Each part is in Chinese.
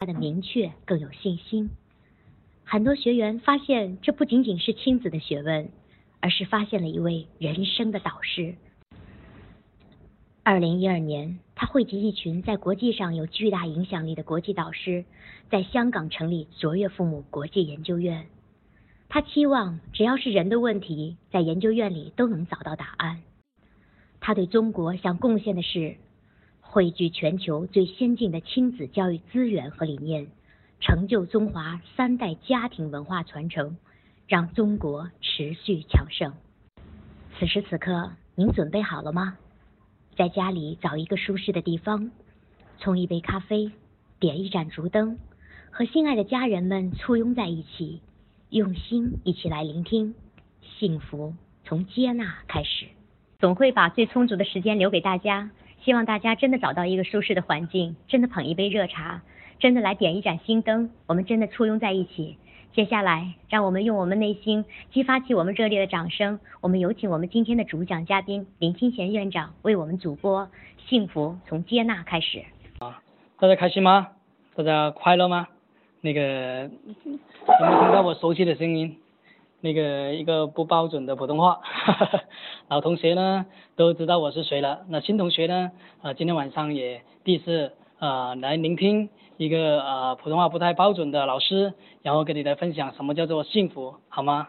他的明确更有信心。很多学员发现，这不仅仅是亲子的学问，而是发现了一位人生的导师。二零一二年，他汇集一群在国际上有巨大影响力的国际导师，在香港成立卓越父母国际研究院。他期望，只要是人的问题，在研究院里都能找到答案。他对中国想贡献的是。汇聚全球最先进的亲子教育资源和理念，成就中华三代家庭文化传承，让中国持续强盛。此时此刻，您准备好了吗？在家里找一个舒适的地方，冲一杯咖啡，点一盏烛灯，和心爱的家人们簇拥在一起，用心一起来聆听。幸福从接纳开始，总会把最充足的时间留给大家。希望大家真的找到一个舒适的环境，真的捧一杯热茶，真的来点一盏心灯，我们真的簇拥在一起。接下来，让我们用我们内心激发起我们热烈的掌声。我们有请我们今天的主讲嘉宾林清贤院长为我们主播《幸福从接纳开始》。啊，大家开心吗？大家快乐吗？那个有没有听到我熟悉的声音？那个一个不标准的普通话，老同学呢都知道我是谁了。那新同学呢，啊，今天晚上也第一次啊来聆听一个啊普通话不太标准的老师，然后跟你来分享什么叫做幸福，好吗？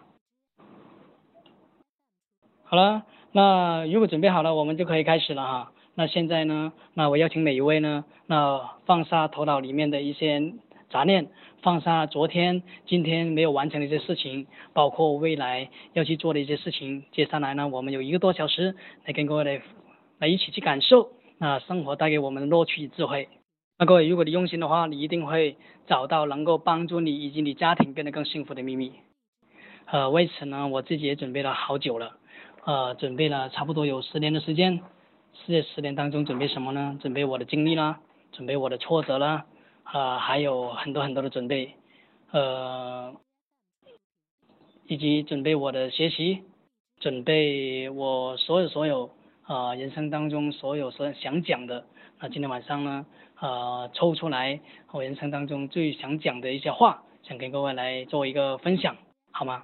好了，那如果准备好了，我们就可以开始了哈。那现在呢，那我邀请每一位呢，那放下头脑里面的一些杂念。放下昨天、今天没有完成的一些事情，包括未来要去做的一些事情。接下来呢，我们有一个多小时来跟各位来来一起去感受那生活带给我们的乐趣与智慧。那各位，如果你用心的话，你一定会找到能够帮助你以及你家庭变得更幸福的秘密。呃，为此呢，我自己也准备了好久了，呃，准备了差不多有十年的时间。这十年当中，准备什么呢？准备我的经历啦，准备我的挫折啦。啊，还有很多很多的准备，呃，以及准备我的学习，准备我所有所有啊人生当中所有所想讲的，那今天晚上呢，啊抽出来我人生当中最想讲的一些话，想跟各位来做一个分享，好吗？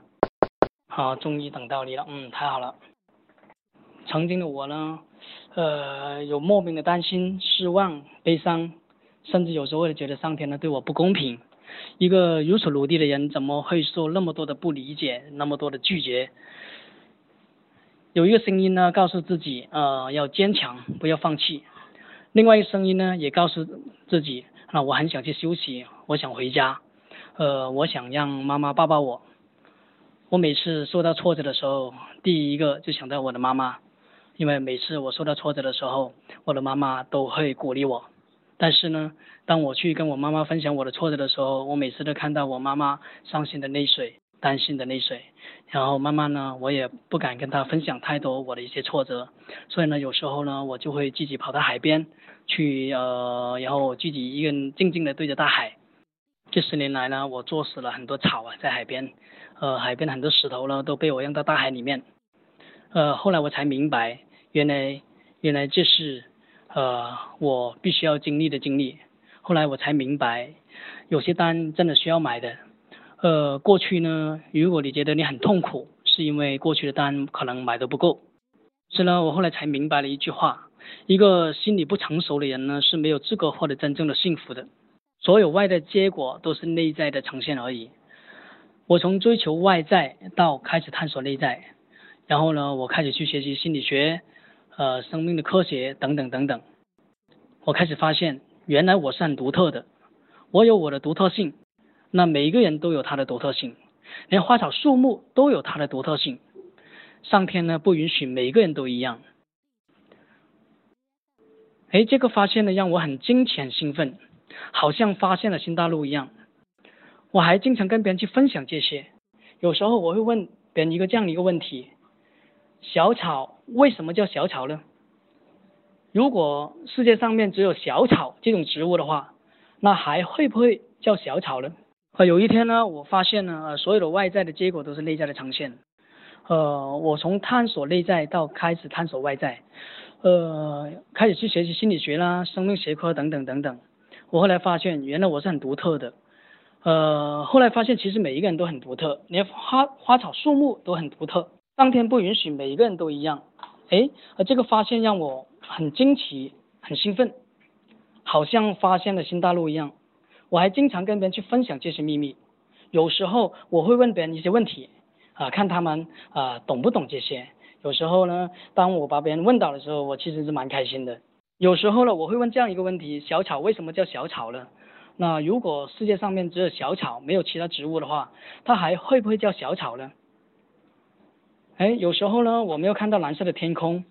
好，终于等到你了，嗯，太好了。曾经的我呢，呃，有莫名的担心、失望、悲伤。甚至有时候会觉得上天呢对我不公平，一个如此努力的人怎么会受那么多的不理解，那么多的拒绝？有一个声音呢告诉自己，呃，要坚强，不要放弃。另外一个声音呢也告诉自己，啊，我很想去休息，我想回家，呃，我想让妈妈抱抱我。我每次受到挫折的时候，第一个就想到我的妈妈，因为每次我受到挫折的时候，我的妈妈都会鼓励我。但是呢，当我去跟我妈妈分享我的挫折的时候，我每次都看到我妈妈伤心的泪水、担心的泪水，然后慢慢呢，我也不敢跟她分享太多我的一些挫折，所以呢，有时候呢，我就会自己跑到海边去，呃，然后自己一个人静静的对着大海。这十年来呢，我作死了很多草啊，在海边，呃，海边很多石头呢都被我扔到大海里面，呃，后来我才明白，原来原来这是。呃，我必须要经历的经历，后来我才明白，有些单真的需要买的。呃，过去呢，如果你觉得你很痛苦，是因为过去的单可能买的不够。是呢，我后来才明白了一句话：一个心理不成熟的人呢，是没有资格获得真正的幸福的。所有外在结果都是内在的呈现而已。我从追求外在到开始探索内在，然后呢，我开始去学习心理学。呃，生命的科学等等等等，我开始发现，原来我是很独特的，我有我的独特性。那每一个人都有他的独特性，连花草树木都有它的独特性。上天呢不允许每个人都一样。哎，这个发现呢让我很惊奇、很兴奋，好像发现了新大陆一样。我还经常跟别人去分享这些。有时候我会问别人一个这样的一个问题。小草为什么叫小草呢？如果世界上面只有小草这种植物的话，那还会不会叫小草呢？啊，有一天呢，我发现呢，呃，所有的外在的结果都是内在的呈现。呃，我从探索内在到开始探索外在，呃，开始去学习心理学啦、生命学科等等等等。我后来发现，原来我是很独特的。呃，后来发现其实每一个人都很独特，连花花草树木都很独特。上天不允许每一个人都一样。哎，而这个发现让我很惊奇、很兴奋，好像发现了新大陆一样。我还经常跟别人去分享这些秘密。有时候我会问别人一些问题，啊，看他们啊懂不懂这些。有时候呢，当我把别人问到的时候，我其实是蛮开心的。有时候呢，我会问这样一个问题：小草为什么叫小草呢？那如果世界上面只有小草，没有其他植物的话，它还会不会叫小草呢？哎，有时候呢，我没有看到蓝色的天空。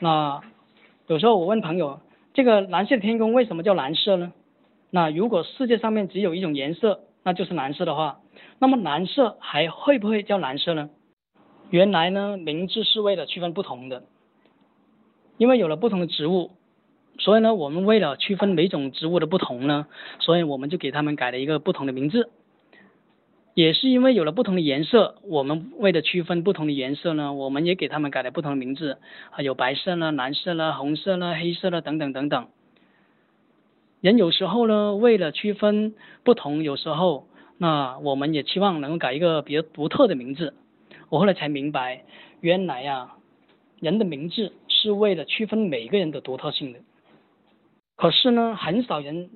那有时候我问朋友，这个蓝色的天空为什么叫蓝色呢？那如果世界上面只有一种颜色，那就是蓝色的话，那么蓝色还会不会叫蓝色呢？原来呢，名字是为了区分不同的，因为有了不同的植物，所以呢，我们为了区分每种植物的不同呢，所以我们就给他们改了一个不同的名字。也是因为有了不同的颜色，我们为了区分不同的颜色呢，我们也给他们改了不同的名字，啊，有白色呢、蓝色呢、红色呢、黑色呢等等等等。人有时候呢，为了区分不同，有时候那我们也期望能够改一个比较独特的名字。我后来才明白，原来啊，人的名字是为了区分每个人的独特性的。可是呢，很少人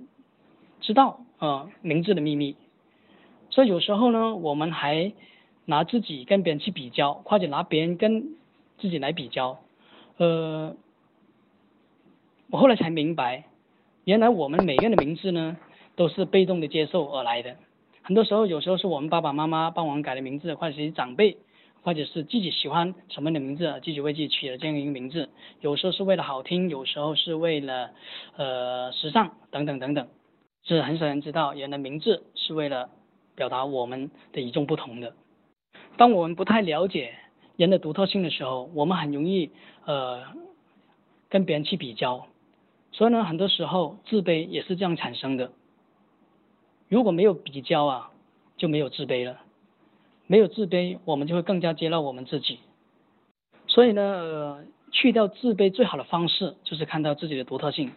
知道啊名字的秘密。所以有时候呢，我们还拿自己跟别人去比较，或者拿别人跟自己来比较。呃，我后来才明白，原来我们每个人的名字呢，都是被动的接受而来的。很多时候，有时候是我们爸爸妈妈帮我们改的名字，或者是长辈，或者是自己喜欢什么样的名字，自己为自己取了这样一个名字。有时候是为了好听，有时候是为了呃时尚等等等等。是很少人知道，原来名字是为了。表达我们的与众不同的。当我们不太了解人的独特性的时候，我们很容易呃跟别人去比较，所以呢，很多时候自卑也是这样产生的。如果没有比较啊，就没有自卑了。没有自卑，我们就会更加接纳我们自己。所以呢，呃去掉自卑最好的方式就是看到自己的独特性，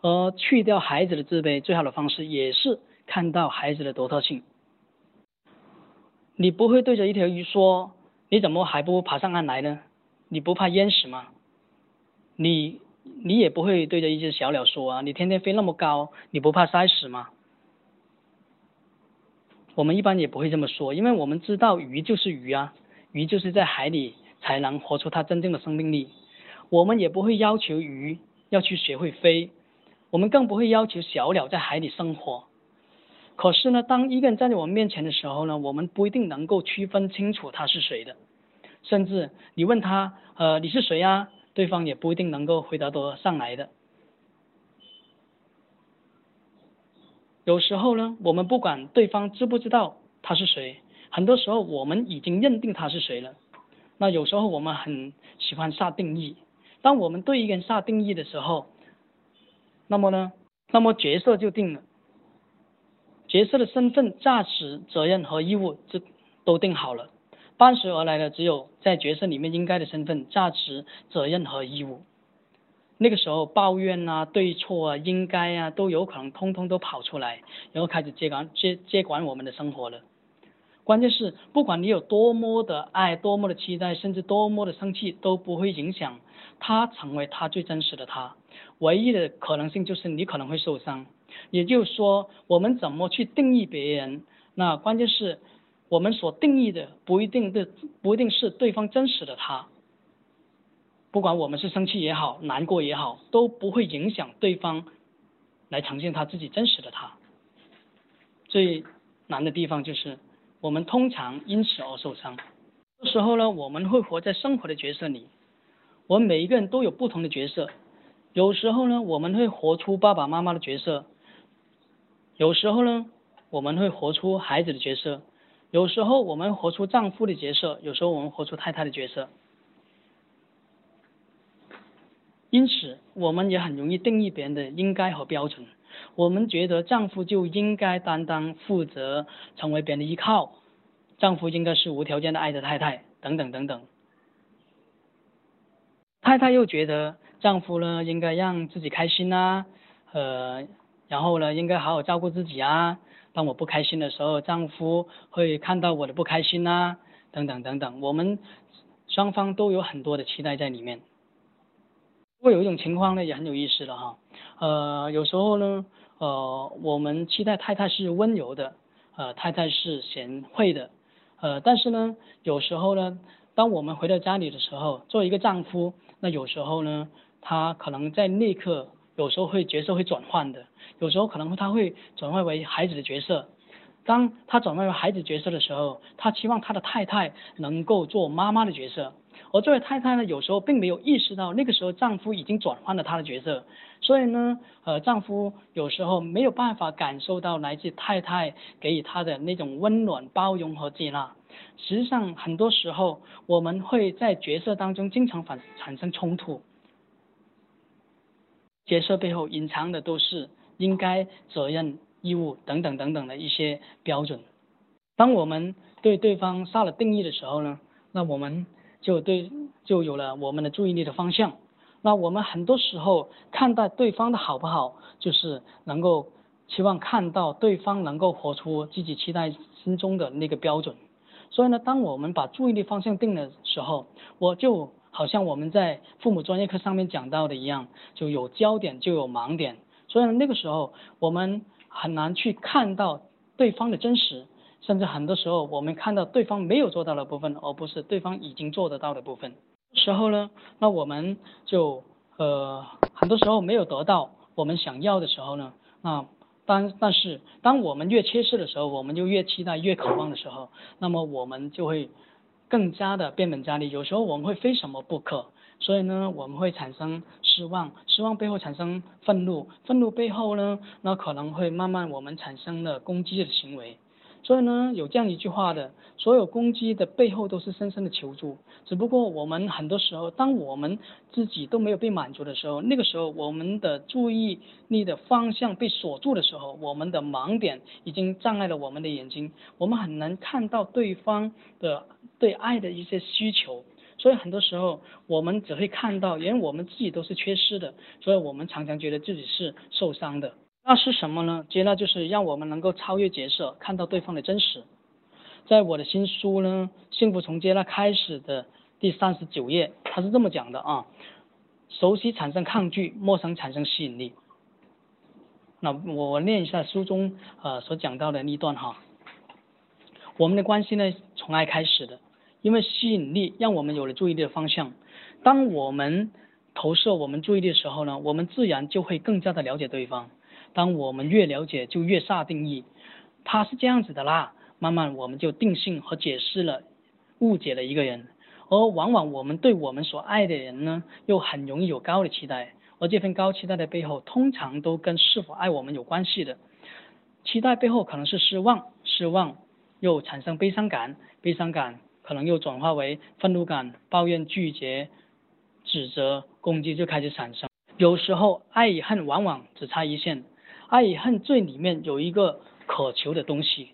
而去掉孩子的自卑最好的方式也是看到孩子的独特性。你不会对着一条鱼说：“你怎么还不爬上岸来呢？你不怕淹死吗？”你你也不会对着一只小鸟说：“啊，你天天飞那么高，你不怕摔死吗？”我们一般也不会这么说，因为我们知道鱼就是鱼啊，鱼就是在海里才能活出它真正的生命力。我们也不会要求鱼要去学会飞，我们更不会要求小鸟在海里生活。可是呢，当一个人站在我们面前的时候呢，我们不一定能够区分清楚他是谁的，甚至你问他，呃，你是谁呀？对方也不一定能够回答得上来的。有时候呢，我们不管对方知不知道他是谁，很多时候我们已经认定他是谁了。那有时候我们很喜欢下定义，当我们对一个人下定义的时候，那么呢，那么角色就定了。角色的身份、价值、责任和义务，这都定好了。伴随而来的只有在角色里面应该的身份、价值、责任和义务。那个时候，抱怨啊、对错啊、应该啊，都有可能通通都跑出来，然后开始接管接接管我们的生活了。关键是，不管你有多么的爱、多么的期待，甚至多么的生气，都不会影响他成为他最真实的他。唯一的可能性就是你可能会受伤。也就是说，我们怎么去定义别人？那关键是我们所定义的不一定的不一定是对方真实的他。不管我们是生气也好，难过也好，都不会影响对方来呈现他自己真实的他。最难的地方就是我们通常因此而受伤。这时候呢，我们会活在生活的角色里，我们每一个人都有不同的角色。有时候呢，我们会活出爸爸妈妈的角色。有时候呢，我们会活出孩子的角色；有时候我们活出丈夫的角色；有时候我们活出太太的角色。因此，我们也很容易定义别人的应该和标准。我们觉得丈夫就应该担当、负责，成为别人的依靠；丈夫应该是无条件的爱着太太，等等等等。太太又觉得丈夫呢，应该让自己开心啊，呃。然后呢，应该好好照顾自己啊。当我不开心的时候，丈夫会看到我的不开心啊，等等等等。我们双方都有很多的期待在里面。会有一种情况呢，也很有意思了哈。呃，有时候呢，呃，我们期待太太是温柔的，呃，太太是贤惠的，呃，但是呢，有时候呢，当我们回到家里的时候，作为一个丈夫，那有时候呢，他可能在那一刻。有时候会角色会转换的，有时候可能他会转换为孩子的角色。当他转换为孩子角色的时候，他期望他的太太能够做妈妈的角色。而作为太太呢，有时候并没有意识到那个时候丈夫已经转换了他的角色，所以呢，呃，丈夫有时候没有办法感受到来自太太给予他的那种温暖、包容和接纳。实际上，很多时候我们会在角色当中经常反产生冲突。角色背后隐藏的都是应该、责任、义务等等等等的一些标准。当我们对对方下了定义的时候呢，那我们就对就有了我们的注意力的方向。那我们很多时候看待对方的好不好，就是能够期望看到对方能够活出自己期待心中的那个标准。所以呢，当我们把注意力方向定的时候，我就。好像我们在父母专业课上面讲到的一样，就有焦点就有盲点，所以呢，那个时候我们很难去看到对方的真实，甚至很多时候我们看到对方没有做到的部分，而不是对方已经做得到的部分。时候呢，那我们就呃很多时候没有得到我们想要的时候呢，那当但是当我们越缺失的时候，我们就越期待越渴望的时候，那么我们就会。更加的变本加厉，有时候我们会非什么不可，所以呢，我们会产生失望，失望背后产生愤怒，愤怒背后呢，那可能会慢慢我们产生了攻击的行为。所以呢，有这样一句话的，所有攻击的背后都是深深的求助。只不过我们很多时候，当我们自己都没有被满足的时候，那个时候我们的注意力的方向被锁住的时候，我们的盲点已经障碍了我们的眼睛，我们很难看到对方的对爱的一些需求。所以很多时候我们只会看到，因为我们自己都是缺失的，所以我们常常觉得自己是受伤的。那是什么呢？接纳就是让我们能够超越角色，看到对方的真实。在我的新书呢，《幸福从接纳开始》的第三十九页，他是这么讲的啊：熟悉产生抗拒，陌生产生吸引力。那我念一下书中呃所讲到的那段哈。我们的关系呢，从爱开始的，因为吸引力让我们有了注意力的方向。当我们投射我们注意力的时候呢，我们自然就会更加的了解对方。当我们越了解，就越下定义，他是这样子的啦。慢慢我们就定性和解释了，误解了一个人。而往往我们对我们所爱的人呢，又很容易有高的期待。而这份高期待的背后，通常都跟是否爱我们有关系的。期待背后可能是失望，失望又产生悲伤感，悲伤感可能又转化为愤怒感，抱怨、拒绝、指责、攻击就开始产生。有时候爱与恨往往只差一线。爱与恨最里面有一个渴求的东西，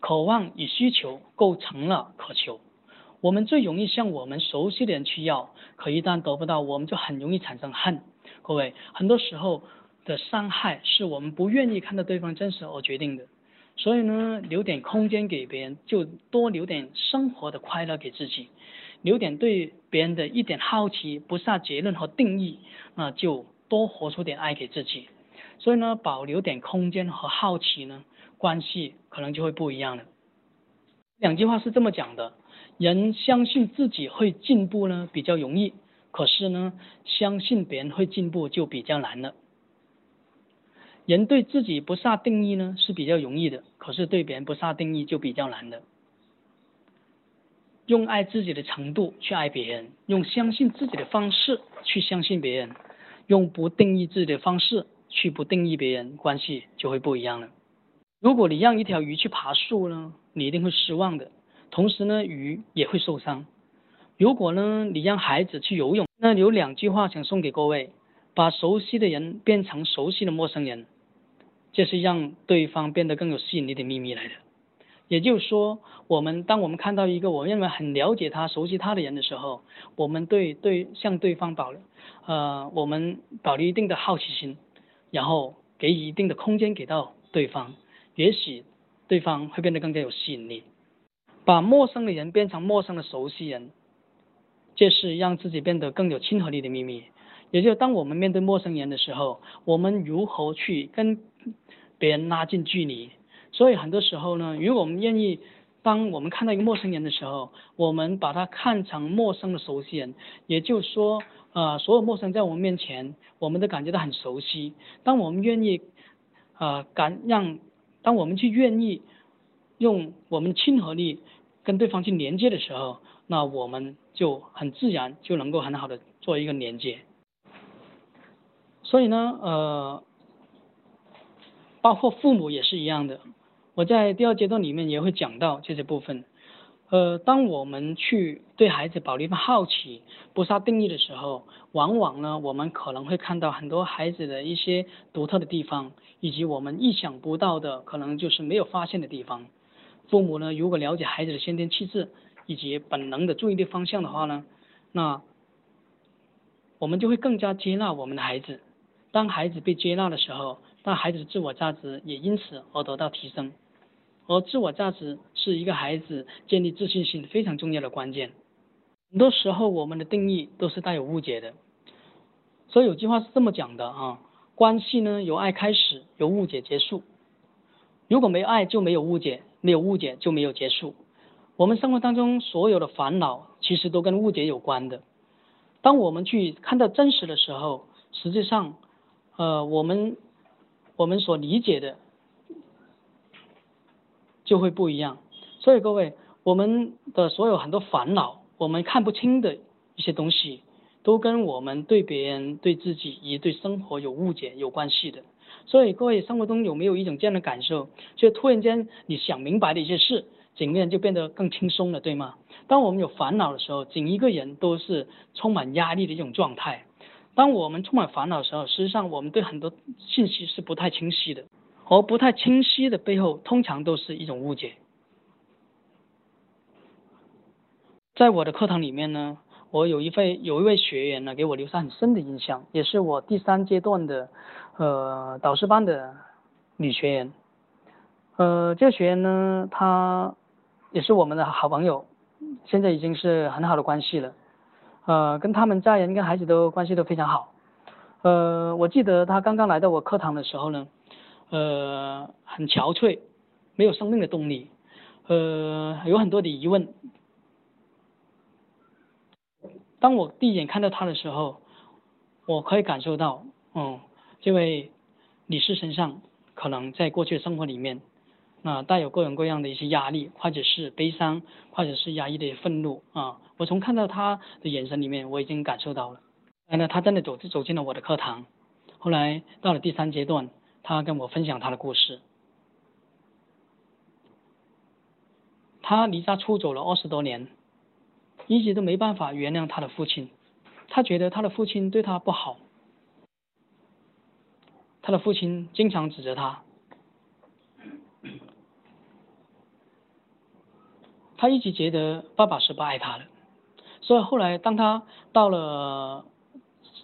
渴望与需求构成了渴求。我们最容易向我们熟悉的人去要，可一旦得不到，我们就很容易产生恨。各位，很多时候的伤害是我们不愿意看到对方真实而决定的。所以呢，留点空间给别人，就多留点生活的快乐给自己，留点对别人的一点好奇，不下结论和定义，那就多活出点爱给自己。所以呢，保留点空间和好奇呢，关系可能就会不一样了。两句话是这么讲的：人相信自己会进步呢，比较容易；可是呢，相信别人会进步就比较难了。人对自己不下定义呢，是比较容易的；可是对别人不下定义就比较难的。用爱自己的程度去爱别人，用相信自己的方式去相信别人，用不定义自己的方式。去不定义别人，关系就会不一样了。如果你让一条鱼去爬树呢，你一定会失望的。同时呢，鱼也会受伤。如果呢，你让孩子去游泳，那有两句话想送给各位：把熟悉的人变成熟悉的陌生人，这是让对方变得更有吸引力的秘密来的。也就是说，我们当我们看到一个我认为很了解他、熟悉他的人的时候，我们对对向对方保，呃，我们保留一定的好奇心。然后给予一定的空间给到对方，也许对方会变得更加有吸引力。把陌生的人变成陌生的熟悉人，这是让自己变得更有亲和力的秘密。也就是当我们面对陌生人的时候，我们如何去跟别人拉近距离？所以很多时候呢，如果我们愿意，当我们看到一个陌生人的时候，我们把他看成陌生的熟悉人，也就是说，呃，所有陌生人在我们面前，我们都感觉到很熟悉。当我们愿意，呃，感让，当我们去愿意用我们亲和力跟对方去连接的时候，那我们就很自然就能够很好的做一个连接。所以呢，呃，包括父母也是一样的。我在第二阶段里面也会讲到这些部分。呃，当我们去对孩子保留一份好奇、不下定义的时候，往往呢，我们可能会看到很多孩子的一些独特的地方，以及我们意想不到的，可能就是没有发现的地方。父母呢，如果了解孩子的先天气质以及本能的注意力方向的话呢，那我们就会更加接纳我们的孩子。当孩子被接纳的时候，那孩子的自我价值也因此而得到提升。而自我价值是一个孩子建立自信心非常重要的关键。很多时候我们的定义都是带有误解的。所以有句话是这么讲的啊，关系呢由爱开始，由误解结束。如果没有爱，就没有误解；没有误解，就没有结束。我们生活当中所有的烦恼，其实都跟误解有关的。当我们去看到真实的时候，实际上。呃，我们我们所理解的就会不一样，所以各位，我们的所有很多烦恼，我们看不清的一些东西，都跟我们对别人、对自己以及对生活有误解有关系的。所以各位，生活中有没有一种这样的感受，就突然间你想明白的一些事，整个人就变得更轻松了，对吗？当我们有烦恼的时候，整一个人都是充满压力的一种状态。当我们充满烦恼的时候，实际上我们对很多信息是不太清晰的，而不太清晰的背后，通常都是一种误解。在我的课堂里面呢，我有一位有一位学员呢，给我留下很深的印象，也是我第三阶段的呃导师班的女学员。呃，这个学员呢，她也是我们的好朋友，现在已经是很好的关系了。呃，跟他们家人跟孩子都关系都非常好。呃，我记得他刚刚来到我课堂的时候呢，呃，很憔悴，没有生命的动力，呃，有很多的疑问。当我第一眼看到他的时候，我可以感受到，嗯，这位女士身上可能在过去的生活里面。啊，带有各种各样的一些压力，或者是悲伤，或者是压抑的愤怒啊。我从看到他的眼神里面，我已经感受到了。那他真的走走进了我的课堂。后来到了第三阶段，他跟我分享他的故事。他离家出走了二十多年，一直都没办法原谅他的父亲。他觉得他的父亲对他不好，他的父亲经常指责他。他一直觉得爸爸是不爱他的，所以后来当他到了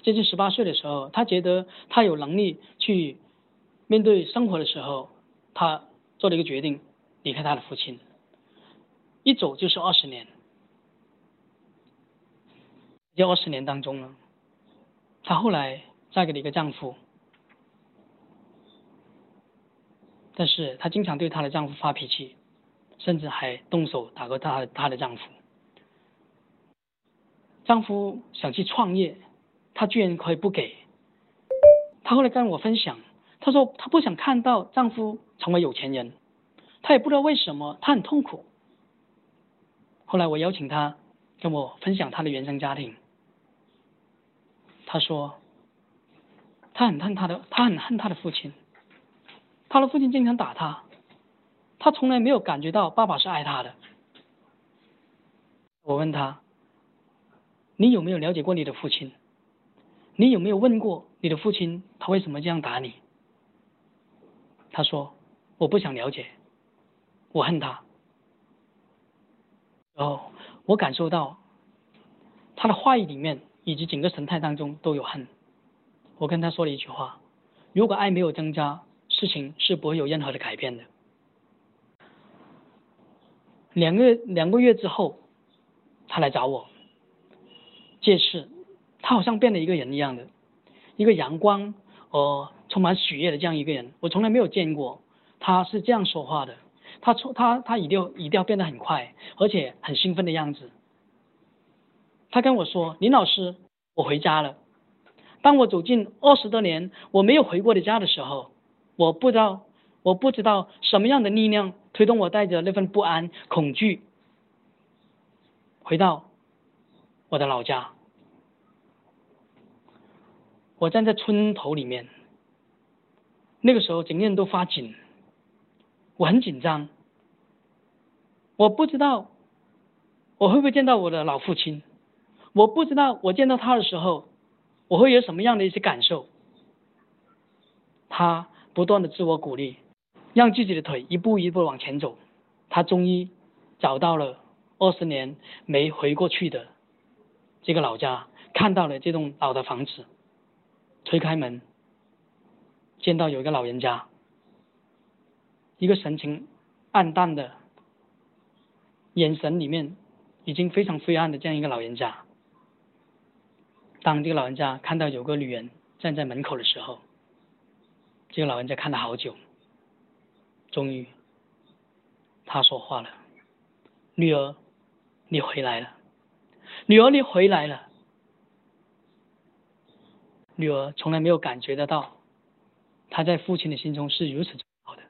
接近十八岁的时候，他觉得他有能力去面对生活的时候，他做了一个决定，离开他的父亲，一走就是二十年。这二十年当中呢，她后来嫁给了一个丈夫，但是她经常对她的丈夫发脾气。甚至还动手打过她她的丈夫。丈夫想去创业，她居然可以不给。她后来跟我分享，她说她不想看到丈夫成为有钱人，她也不知道为什么，她很痛苦。后来我邀请她跟我分享她的原生家庭。她说，她很恨她的，她很恨她的父亲，她的父亲经常打她。她从来没有感觉到爸爸是爱她的。我问她：“你有没有了解过你的父亲？你有没有问过你的父亲他为什么这样打你？”他说：“我不想了解，我恨他。”然后我感受到他的话语里面以及整个神态当中都有恨。我跟他说了一句话：“如果爱没有增加，事情是不会有任何的改变的。两个两个月之后，他来找我，这次他好像变了一个人一样的，一个阳光和充满喜悦的这样一个人，我从来没有见过他是这样说话的。他从他他语调语调变得很快，而且很兴奋的样子。他跟我说：“林老师，我回家了。”当我走进二十多年我没有回过的家的时候，我不知道我不知道什么样的力量推动我带着那份不安、恐惧回到我的老家。我站在村头里面，那个时候整个人都发紧，我很紧张。我不知道我会不会见到我的老父亲，我不知道我见到他的时候我会有什么样的一些感受。他不断的自我鼓励，让自己的腿一步一步往前走。他终于找到了二十年没回过去的这个老家，看到了这栋老的房子，推开门，见到有一个老人家，一个神情暗淡的。眼神里面已经非常灰暗的这样一个老人家，当这个老人家看到有个女人站在门口的时候，这个老人家看了好久，终于他说话了：“女儿，你回来了，女儿，你回来了。”女儿从来没有感觉得到，他在父亲的心中是如此重要的。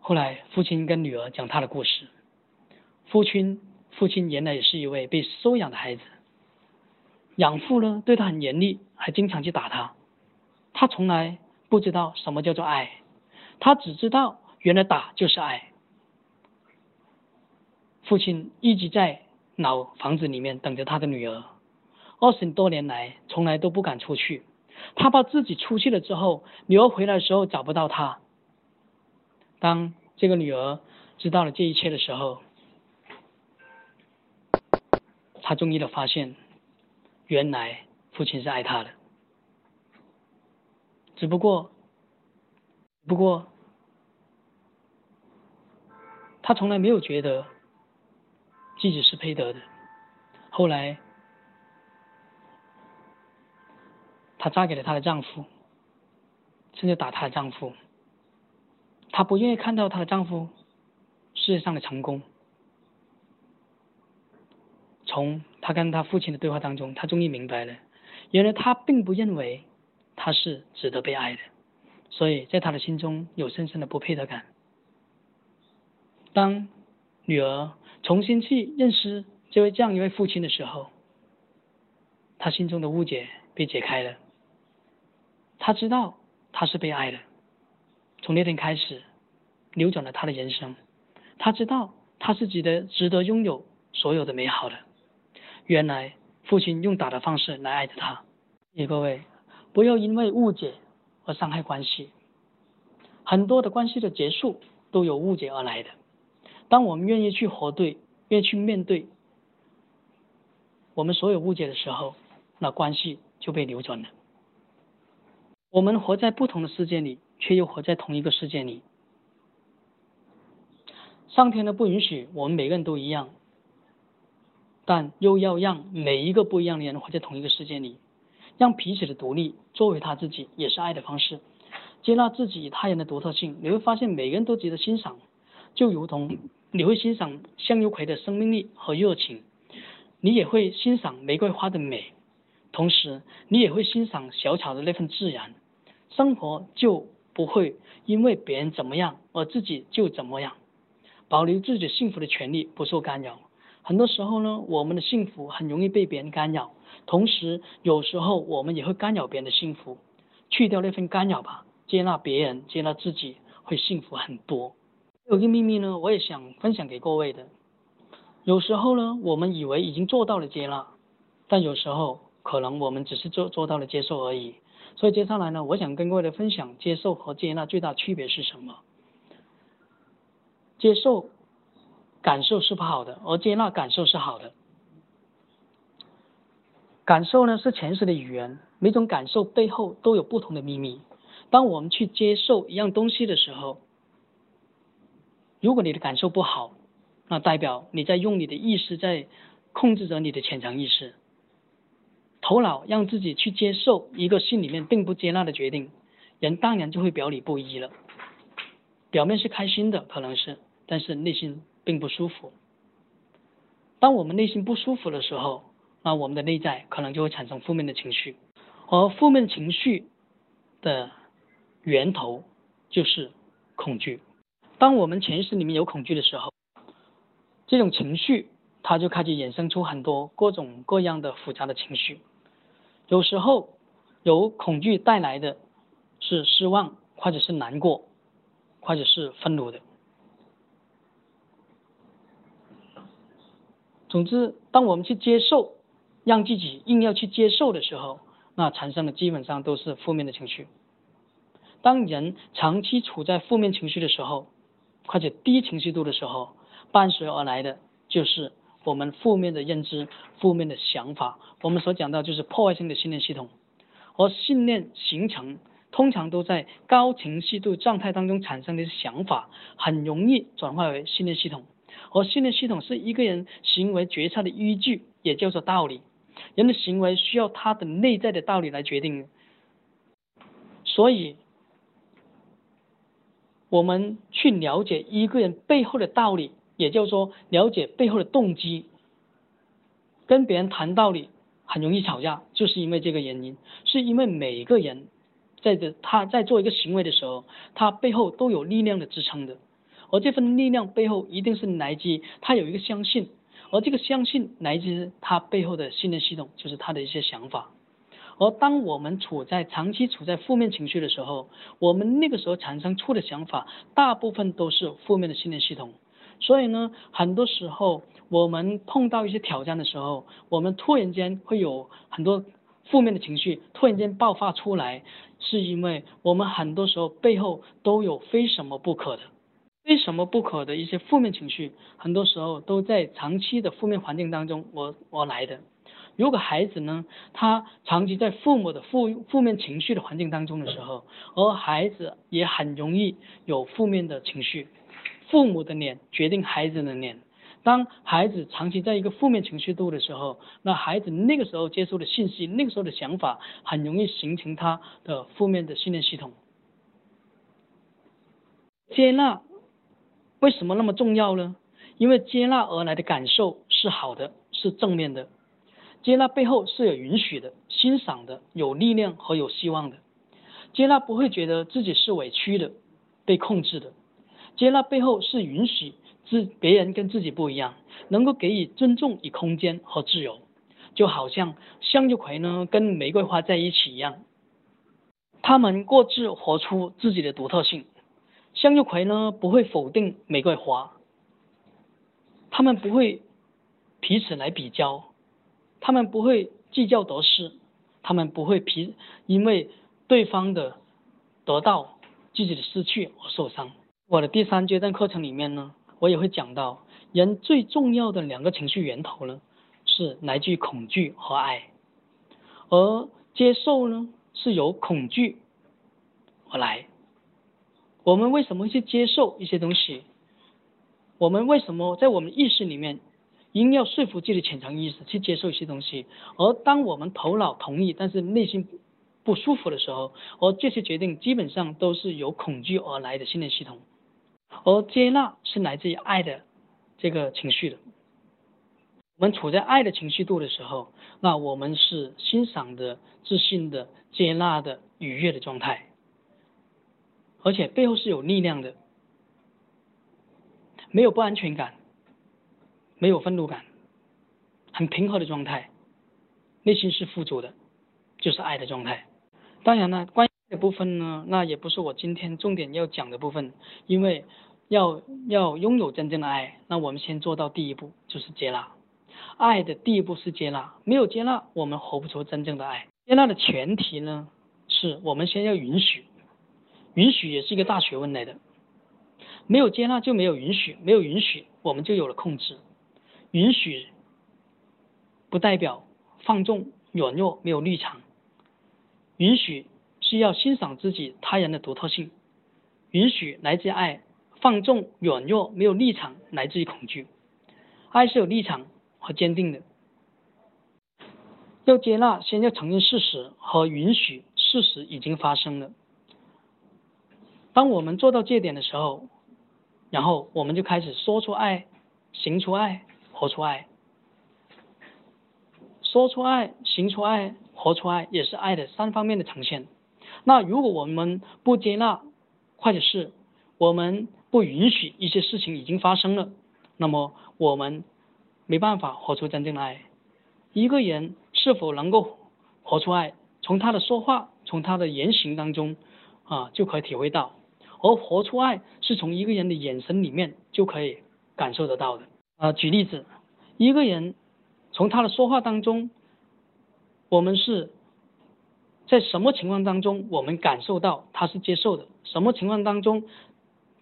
后来，父亲跟女儿讲他的故事。父亲，父亲原来也是一位被收养的孩子，养父呢对他很严厉，还经常去打他。他从来不知道什么叫做爱，他只知道原来打就是爱。父亲一直在老房子里面等着他的女儿，二十多年来从来都不敢出去，他怕自己出去了之后，女儿回来的时候找不到他。当这个女儿知道了这一切的时候，她终于的发现，原来父亲是爱她的，只不过，不过，她从来没有觉得自己是配得的。后来，嫁给了她的丈夫，甚至打她的丈夫。她不愿意看到她的丈夫事业上的成功。从她跟她父亲的对话当中，她终于明白了，原来她并不认为她是值得被爱的，所以在她的心中有深深的不配得感。当女儿重新去认识这位这样一位父亲的时候，她心中的误解被解开了，他知道他是被爱的。从那天开始，扭转了他的人生。他知道他是值得值得拥有所有的美好的。原来父亲用打的方式来爱着他。各位，不要因为误解而伤害关系。很多的关系的结束都有误解而来的。当我们愿意去核对，愿意去面对我们所有误解的时候，那关系就被扭转了。我们活在不同的世界里。却又活在同一个世界里。上天呢不允许我们每个人都一样，但又要让每一个不一样的人活在同一个世界里，让彼此的独立作为他自己也是爱的方式，接纳自己与他人的独特性。你会发现每个人都值得欣赏，就如同你会欣赏向日葵的生命力和热情，你也会欣赏玫瑰花的美，同时你也会欣赏小草的那份自然。生活就。不会因为别人怎么样而自己就怎么样，保留自己幸福的权利，不受干扰。很多时候呢，我们的幸福很容易被别人干扰，同时有时候我们也会干扰别人的幸福。去掉那份干扰吧，接纳别人，接纳自己，会幸福很多。有一个秘密呢，我也想分享给各位的。有时候呢，我们以为已经做到了接纳，但有时候可能我们只是做做到了接受而已。所以接下来呢，我想跟各位的分享，接受和接纳最大区别是什么？接受感受是不好的，而接纳感受是好的。感受呢是前世的语言，每种感受背后都有不同的秘密。当我们去接受一样东西的时候，如果你的感受不好，那代表你在用你的意识在控制着你的潜藏意识。头脑让自己去接受一个心里面并不接纳的决定，人当然就会表里不一了。表面是开心的，可能是，但是内心并不舒服。当我们内心不舒服的时候，那我们的内在可能就会产生负面的情绪，而负面情绪的源头就是恐惧。当我们潜意识里面有恐惧的时候，这种情绪它就开始衍生出很多各种各样的复杂的情绪。有时候由恐惧带来的是失望，或者是难过，或者是愤怒的。总之，当我们去接受，让自己硬要去接受的时候，那产生的基本上都是负面的情绪。当人长期处在负面情绪的时候，或者低情绪度的时候，伴随而来的就是我们负面的认知、负面的想法。我们所讲到就是破坏性的信念系统，而信念形成通常都在高情绪度状态当中产生的想法，很容易转化为信念系统。而信念系统是一个人行为决策的依据，也叫做道理。人的行为需要他的内在的道理来决定，所以，我们去了解一个人背后的道理，也就是说了解背后的动机。跟别人谈道理很容易吵架，就是因为这个原因，是因为每个人在这他在做一个行为的时候，他背后都有力量的支撑的。而这份力量背后一定是来自于他有一个相信，而这个相信来自于他背后的信念系统，就是他的一些想法。而当我们处在长期处在负面情绪的时候，我们那个时候产生出的想法，大部分都是负面的信念系统。所以呢，很多时候我们碰到一些挑战的时候，我们突然间会有很多负面的情绪突然间爆发出来，是因为我们很多时候背后都有非什么不可的。为什么不可的一些负面情绪，很多时候都在长期的负面环境当中而而来的。如果孩子呢，他长期在父母的负负面情绪的环境当中的时候，而孩子也很容易有负面的情绪。父母的脸决定孩子的脸。当孩子长期在一个负面情绪度的时候，那孩子那个时候接受的信息，那个时候的想法，很容易形成他的负面的信念系统。接纳。为什么那么重要呢？因为接纳而来的感受是好的，是正面的。接纳背后是有允许的、欣赏的、有力量和有希望的。接纳不会觉得自己是委屈的、被控制的。接纳背后是允许自别人跟自己不一样，能够给予尊重与空间和自由。就好像向日葵呢跟玫瑰花在一起一样，他们各自活出自己的独特性。向日葵呢不会否定玫瑰花，他们不会彼此来比较，他们不会计较得失，他们不会皮因为对方的得到自己的失去而受伤。我的第三阶段课程里面呢，我也会讲到人最重要的两个情绪源头呢，是来自于恐惧和爱，而接受呢是由恐惧而来。我们为什么去接受一些东西？我们为什么在我们意识里面，应要说服自己的潜藏意识去接受一些东西？而当我们头脑同意，但是内心不舒服的时候，而这些决定基本上都是由恐惧而来的信念系统。而接纳是来自于爱的这个情绪的。我们处在爱的情绪度的时候，那我们是欣赏的、自信的、接纳的、愉悦的状态。而且背后是有力量的，没有不安全感，没有愤怒感，很平和的状态，内心是富足的，就是爱的状态。当然呢，关这部分呢，那也不是我今天重点要讲的部分，因为要要拥有真正的爱，那我们先做到第一步，就是接纳。爱的第一步是接纳，没有接纳，我们活不出真正的爱。接纳的前提呢，是我们先要允许。允许也是一个大学问来的，没有接纳就没有允许，没有允许我们就有了控制。允许不代表放纵，软弱，没有立场。允许是要欣赏自己他人的独特性。允许来自爱，放纵软弱，没有立场，来自于恐惧。爱是有立场和坚定的。要接纳，先要承认事实和允许事实已经发生了。当我们做到这点的时候，然后我们就开始说出爱，行出爱，活出爱。说出爱，行出爱，活出爱，也是爱的三方面的呈现。那如果我们不接纳，或者是我们不允许一些事情已经发生了，那么我们没办法活出真正的爱。一个人是否能够活出爱，从他的说话，从他的言行当中啊就可以体会到。而活出爱是从一个人的眼神里面就可以感受得到的。啊，举例子，一个人从他的说话当中，我们是在什么情况当中我们感受到他是接受的？什么情况当中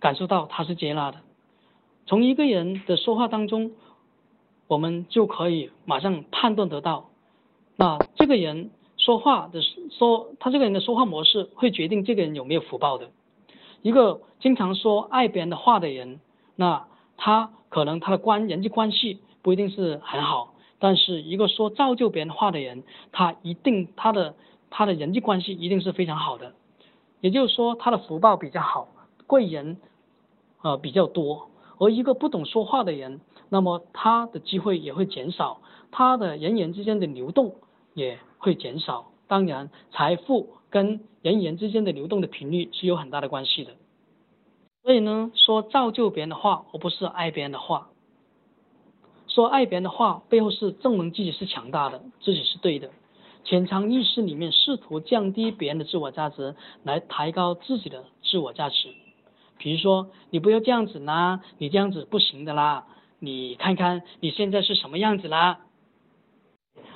感受到他是接纳的？从一个人的说话当中，我们就可以马上判断得到，那这个人说话的说，他这个人的说话模式会决定这个人有没有福报的。一个经常说爱别人的话的人，那他可能他的关人际关系不一定是很好，但是一个说造就别人话的人，他一定他的他的人际关系一定是非常好的，也就是说他的福报比较好，贵人呃比较多。而一个不懂说话的人，那么他的机会也会减少，他的人员之间的流动也会减少。当然，财富跟人与人之间的流动的频率是有很大的关系的。所以呢，说造就别人的话，而不是爱别人的话。说爱别人的话，背后是证明自己是强大的，自己是对的。潜藏意识里面试图降低别人的自我价值，来抬高自己的自我价值。比如说，你不要这样子啦，你这样子不行的啦，你看看你现在是什么样子啦。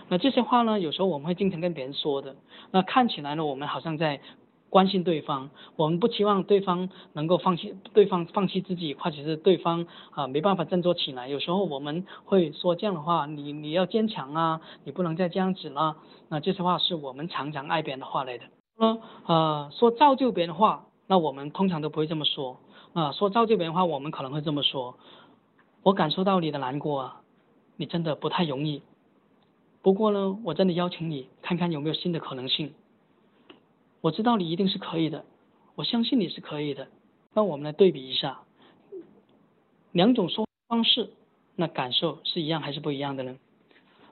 那这些话呢，有时候我们会经常跟别人说的。那看起来呢，我们好像在关心对方，我们不期望对方能够放弃，对方放弃自己，或者是对方啊没办法振作起来。有时候我们会说这样的话，你你要坚强啊，你不能再这样子了。那这些话是我们常常爱别人的话来的。那呃，说造就别人的话，那我们通常都不会这么说。啊，说造就别人的话，我们可能会这么说：我感受到你的难过啊，你真的不太容易。不过呢，我真的邀请你看看有没有新的可能性。我知道你一定是可以的，我相信你是可以的。那我们来对比一下，两种说方式，那感受是一样还是不一样的呢？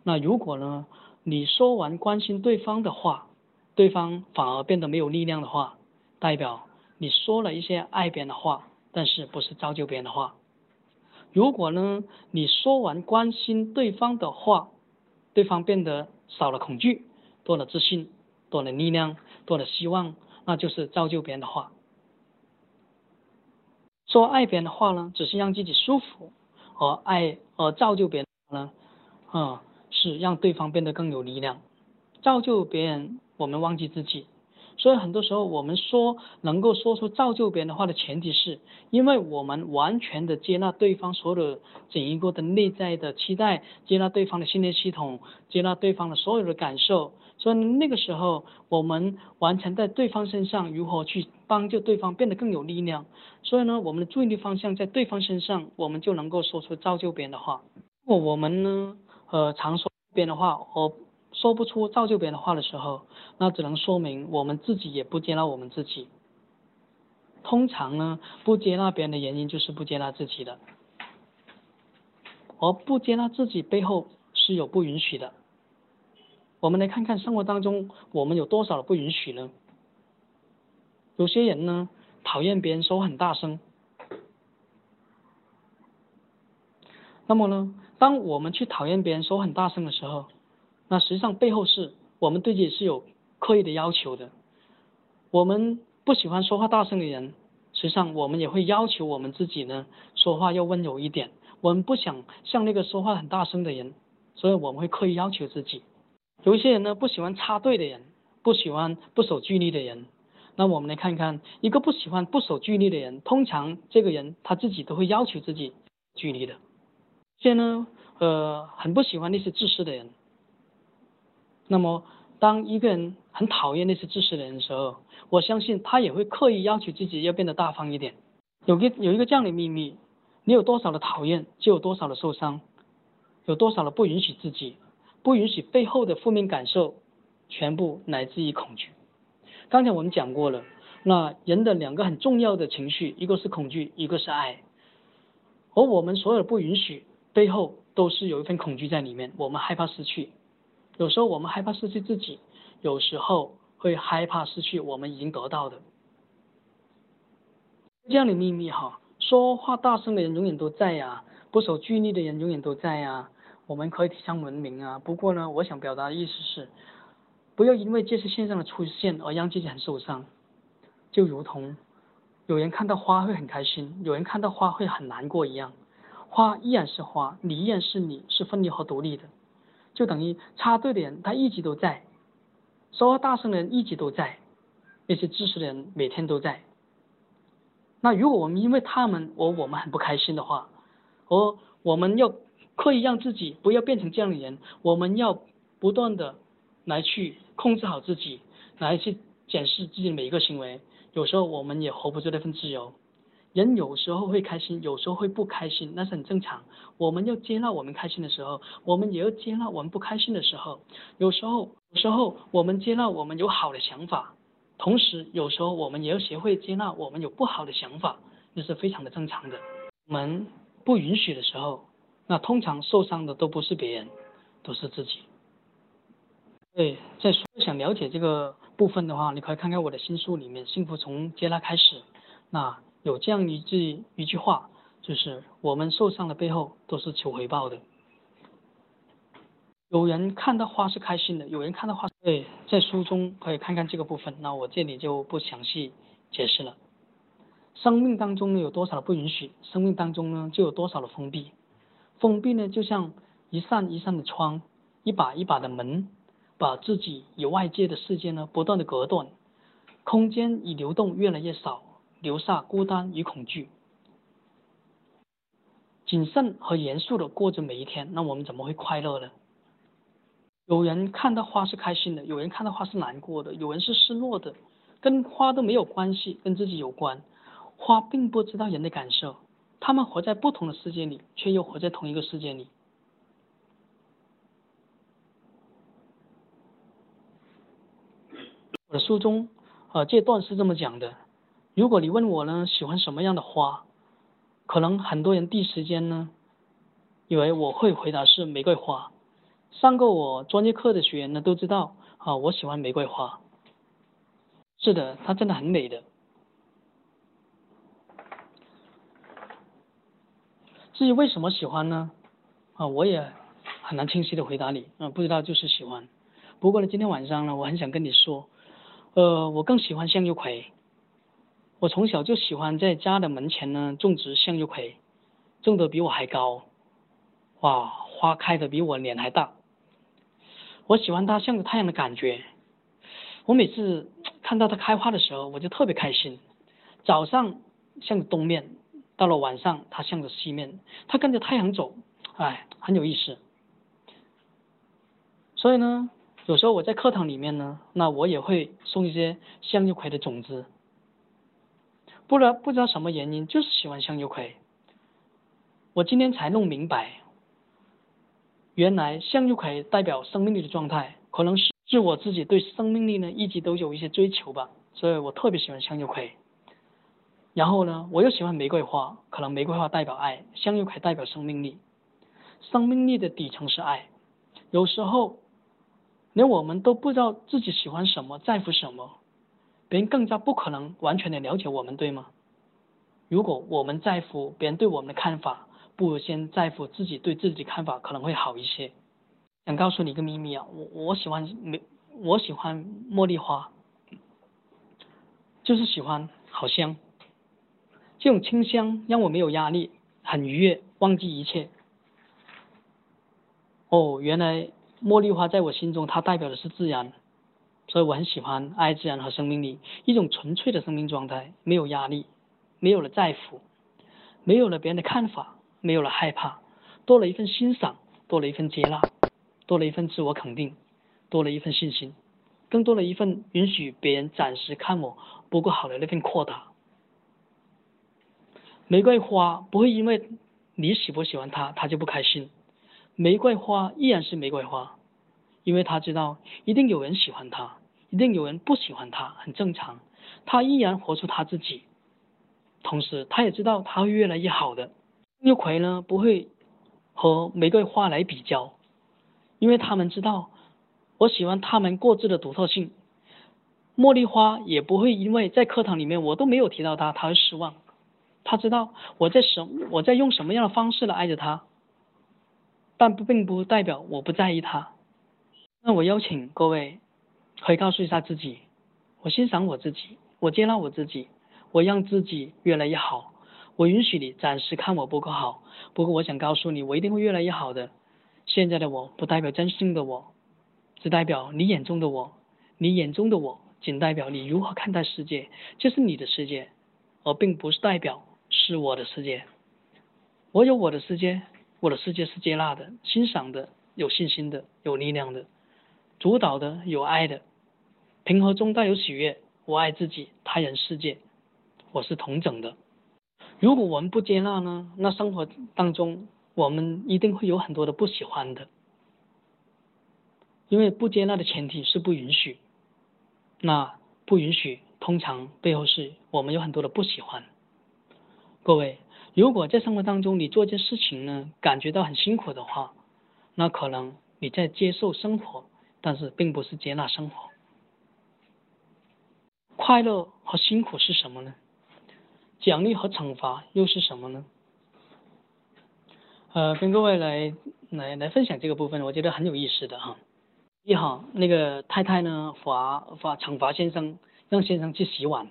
那如果呢，你说完关心对方的话，对方反而变得没有力量的话，代表你说了一些爱别人的话，但是不是造就别人的话。如果呢，你说完关心对方的话，对方变得少了恐惧，多了自信，多了力量，多的希望，那就是造就别人的话。说爱别人的话呢，只是让自己舒服；而爱而造就别人呢，啊，是让对方变得更有力量。造就别人，我们忘记自己。所以很多时候，我们说能够说出造就别人的话的前提是，因为我们完全的接纳对方所有的整一个的内在的期待，接纳对方的信念系统，接纳对方的所有的感受。所以那个时候，我们完全在对方身上如何去帮助对方变得更有力量。所以呢，我们的注意力方向在对方身上，我们就能够说出造就别人的话。如果我们呢，呃，常说别人的话，而说不出造就别人的话的时候，那只能说明我们自己也不接纳我们自己。通常呢，不接纳别人的原因就是不接纳自己的，而不接纳自己背后是有不允许的。我们来看看生活当中我们有多少的不允许呢？有些人呢讨厌别人说很大声，那么呢，当我们去讨厌别人说很大声的时候，那实际上背后是我们对自己是有刻意的要求的。我们不喜欢说话大声的人，实际上我们也会要求我们自己呢，说话要温柔一点。我们不想像那个说话很大声的人，所以我们会刻意要求自己。有一些人呢不喜欢插队的人，不喜欢不守纪律的人。那我们来看看，一个不喜欢不守纪律的人，通常这个人他自己都会要求自己纪律的。现在呢，呃，很不喜欢那些自私的人。那么，当一个人很讨厌那些自私的人的时候，我相信他也会刻意要求自己要变得大方一点。有个有一个这样的秘密：你有多少的讨厌，就有多少的受伤；有多少的不允许自己，不允许背后的负面感受，全部来自于恐惧。刚才我们讲过了，那人的两个很重要的情绪，一个是恐惧，一个是爱。而我们所有的不允许背后，都是有一份恐惧在里面。我们害怕失去。有时候我们害怕失去自己，有时候会害怕失去我们已经得到的。这样的秘密哈，说话大声的人永远都在呀，不守纪律的人永远都在呀。我们可以提倡文明啊，不过呢，我想表达的意思是，不要因为这些现象的出现而让自己很受伤。就如同有人看到花会很开心，有人看到花会很难过一样，花依然是花，你依然是你，是分离和独立的。就等于插队的人，他一直都在；说话大声的人一直都在；那些知识的人每天都在。那如果我们因为他们而我们很不开心的话，我我们要刻意让自己不要变成这样的人，我们要不断的来去控制好自己，来去检视自己每一个行为。有时候我们也 hold 不住那份自由。人有时候会开心，有时候会不开心，那是很正常。我们要接纳我们开心的时候，我们也要接纳我们不开心的时候。有时候，有时候我们接纳我们有好的想法，同时有时候我们也要学会接纳我们有不好的想法，那是非常的正常的。我们不允许的时候，那通常受伤的都不是别人，都是自己。对，在想了解这个部分的话，你可以看看我的新书里面《幸福从接纳开始》，那。有这样一句一句话，就是我们受伤的背后都是求回报的。有人看到花是开心的，有人看到花，对，在书中可以看看这个部分，那我这里就不详细解释了。生命当中呢有多少的不允许，生命当中呢就有多少的封闭。封闭呢就像一扇一扇的窗，一把一把的门，把自己与外界的世界呢不断的隔断，空间与流动越来越少。留下孤单与恐惧，谨慎和严肃的过着每一天，那我们怎么会快乐呢？有人看到花是开心的，有人看到花是难过的，有人是失落的，跟花都没有关系，跟自己有关。花并不知道人的感受，他们活在不同的世界里，却又活在同一个世界里。我的书中，呃，这段是这么讲的。如果你问我呢，喜欢什么样的花？可能很多人第一时间呢，以为我会回答是玫瑰花。上过我专业课的学员呢都知道啊，我喜欢玫瑰花。是的，它真的很美的。至于为什么喜欢呢？啊，我也很难清晰的回答你啊，不知道就是喜欢。不过呢，今天晚上呢，我很想跟你说，呃，我更喜欢向日葵。我从小就喜欢在家的门前呢种植向日葵，种的比我还高，哇，花开的比我脸还大。我喜欢它向着太阳的感觉，我每次 看到它开花的时候，我就特别开心。早上向着东面，到了晚上它向着西面，它跟着太阳走，哎，很有意思。所以呢，有时候我在课堂里面呢，那我也会送一些向日葵的种子。不知道不知道什么原因，就是喜欢向日葵。我今天才弄明白，原来向日葵代表生命力的状态，可能是是我自己对生命力呢一直都有一些追求吧，所以我特别喜欢向日葵。然后呢，我又喜欢玫瑰花，可能玫瑰花代表爱，向日葵代表生命力。生命力的底层是爱，有时候连我们都不知道自己喜欢什么，在乎什么。别人更加不可能完全的了解我们，对吗？如果我们在乎别人对我们的看法，不如先在乎自己对自己看法，可能会好一些。想告诉你一个秘密啊，我我喜欢没，我喜欢茉莉花，就是喜欢好香，这种清香让我没有压力，很愉悦，忘记一切。哦，原来茉莉花在我心中，它代表的是自然。所以我很喜欢爱自然和生命力，一种纯粹的生命状态，没有压力，没有了在乎，没有了别人的看法，没有了害怕，多了一份欣赏，多了一份接纳，多了一份自我肯定，多了一份信心，更多了一份允许别人暂时看我不够好的那份扩大。玫瑰花不会因为你喜不喜欢它，它就不开心。玫瑰花依然是玫瑰花，因为他知道一定有人喜欢他，一定有人不喜欢他，很正常。他依然活出他自己，同时他也知道他会越来越好的。六葵呢不会和玫瑰花来比较，因为他们知道我喜欢他们各自的独特性。茉莉花也不会因为在课堂里面我都没有提到它，他会失望。他知道我在什我在用什么样的方式来爱着他，但并不代表我不在意他。那我邀请各位可以告诉一下自己，我欣赏我自己，我接纳我自己，我让自己越来越好。我允许你暂时看我不够好，不过我想告诉你，我一定会越来越好的。现在的我不代表真心的我，只代表你眼中的我。你眼中的我，仅代表你如何看待世界，这是你的世界，而并不是代表。是我的世界，我有我的世界，我的世界是接纳的、欣赏的、有信心的、有力量的、主导的、有爱的，平和中带有喜悦。我爱自己，他人世界，我是同等的。如果我们不接纳呢？那生活当中我们一定会有很多的不喜欢的，因为不接纳的前提是不允许。那不允许，通常背后是我们有很多的不喜欢。各位，如果在生活当中你做一件事情呢，感觉到很辛苦的话，那可能你在接受生活，但是并不是接纳生活。快乐和辛苦是什么呢？奖励和惩罚又是什么呢？呃，跟各位来来来分享这个部分，我觉得很有意思的哈。一号那个太太呢，罚罚惩罚先生，让先生去洗碗。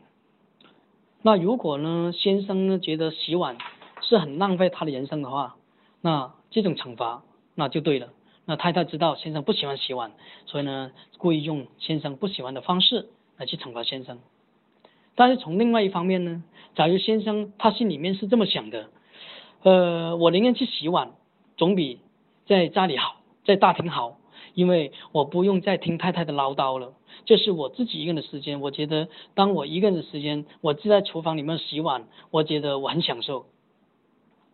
那如果呢，先生呢觉得洗碗是很浪费他的人生的话，那这种惩罚那就对了。那太太知道先生不喜欢洗碗，所以呢故意用先生不喜欢的方式来去惩罚先生。但是从另外一方面呢，假如先生他心里面是这么想的，呃，我宁愿去洗碗，总比在家里好，在大厅好，因为我不用再听太太的唠叨了。这是我自己一个人的时间，我觉得当我一个人的时间，我就在厨房里面洗碗，我觉得我很享受。